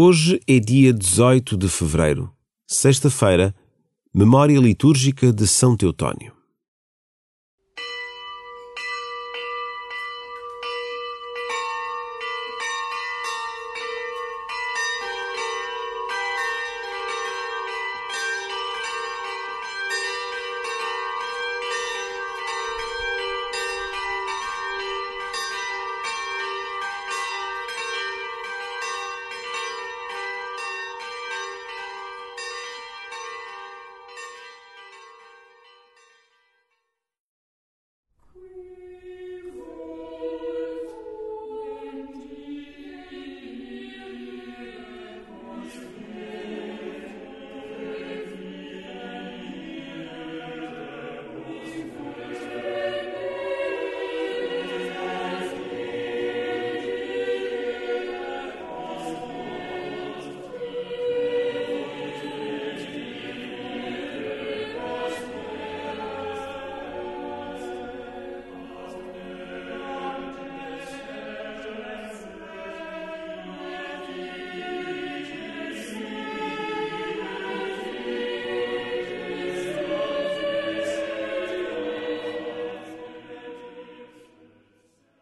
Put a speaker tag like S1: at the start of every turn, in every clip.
S1: Hoje é dia 18 de fevereiro, sexta-feira, memória litúrgica de São Teotónio.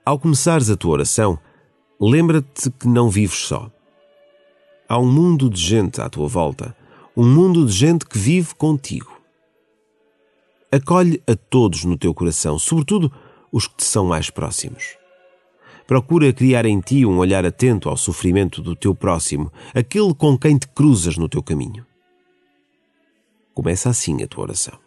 S1: Ao começares a tua oração, lembra-te que não vives só. Há um mundo de gente à tua volta, um mundo de gente que vive contigo. Acolhe a todos no teu coração, sobretudo os que te são mais próximos. Procura criar em ti um olhar atento ao sofrimento do teu próximo, aquele com quem te cruzas no teu caminho. Começa assim a tua oração.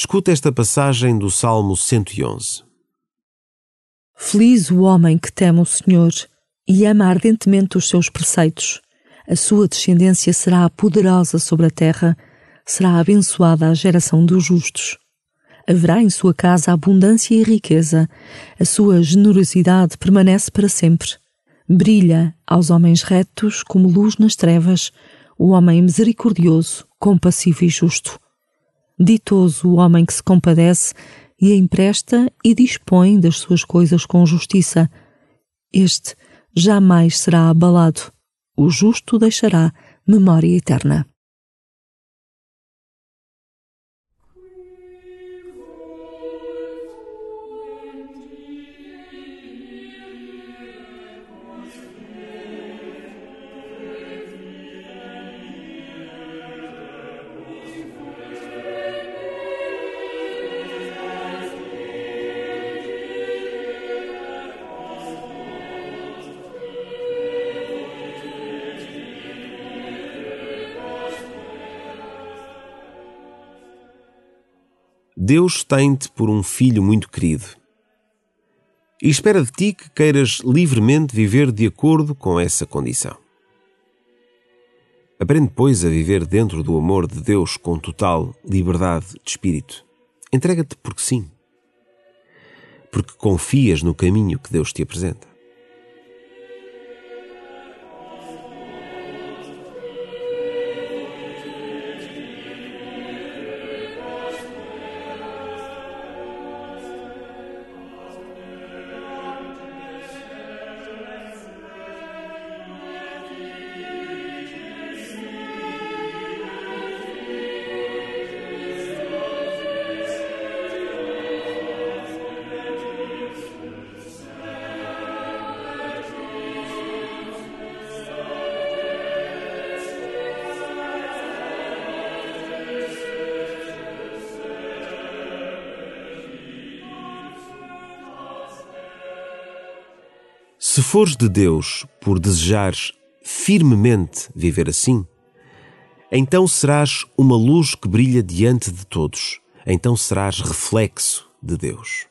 S1: Escuta esta passagem do Salmo 111.
S2: Feliz o homem que teme o Senhor e ama ardentemente os seus preceitos. A sua descendência será poderosa sobre a terra, será abençoada a geração dos justos. Haverá em sua casa abundância e riqueza, a sua generosidade permanece para sempre. Brilha aos homens retos como luz nas trevas, o homem misericordioso, compassivo e justo. Ditoso o homem que se compadece e empresta e dispõe das suas coisas com justiça. Este jamais será abalado. O justo deixará memória eterna.
S1: Deus tem-te por um filho muito querido. e espera de ti que queiras livremente viver de acordo com essa condição. Aprende, pois, a viver dentro do amor de Deus com total liberdade de espírito. Entrega-te porque sim. Porque confias no caminho que Deus te apresenta. Se fores de Deus por desejares firmemente viver assim, então serás uma luz que brilha diante de todos, então serás reflexo de Deus.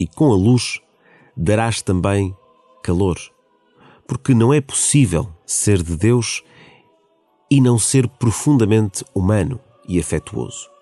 S1: E com a luz darás também calor, porque não é possível ser de Deus e não ser profundamente humano e afetuoso.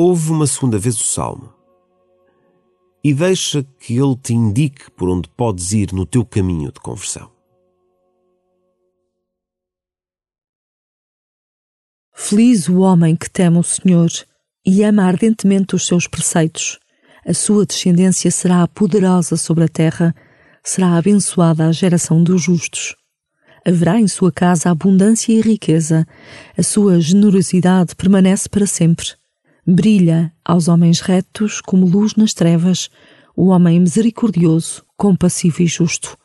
S1: Ouve uma segunda vez o salmo e deixa que ele te indique por onde podes ir no teu caminho de conversão.
S2: Feliz o homem que teme o Senhor e ama ardentemente os seus preceitos. A sua descendência será poderosa sobre a terra, será abençoada a geração dos justos. Haverá em sua casa abundância e riqueza, a sua generosidade permanece para sempre. Brilha aos homens retos como luz nas trevas, o homem misericordioso, compassivo e justo.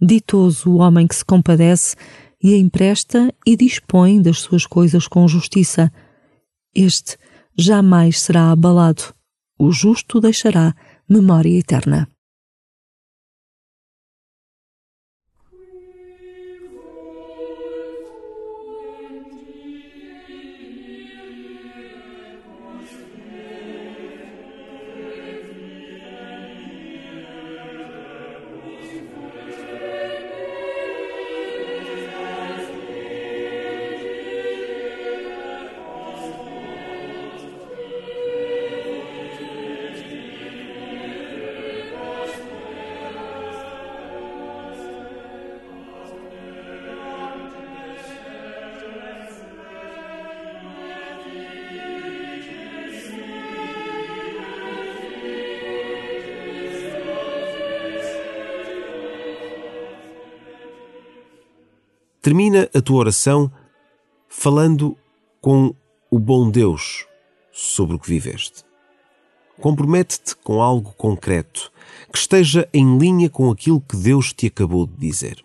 S2: Ditoso o homem que se compadece e empresta e dispõe das suas coisas com justiça. Este jamais será abalado. O justo deixará memória eterna.
S1: Termina a tua oração falando com o bom Deus sobre o que viveste. Compromete-te com algo concreto que esteja em linha com aquilo que Deus te acabou de dizer.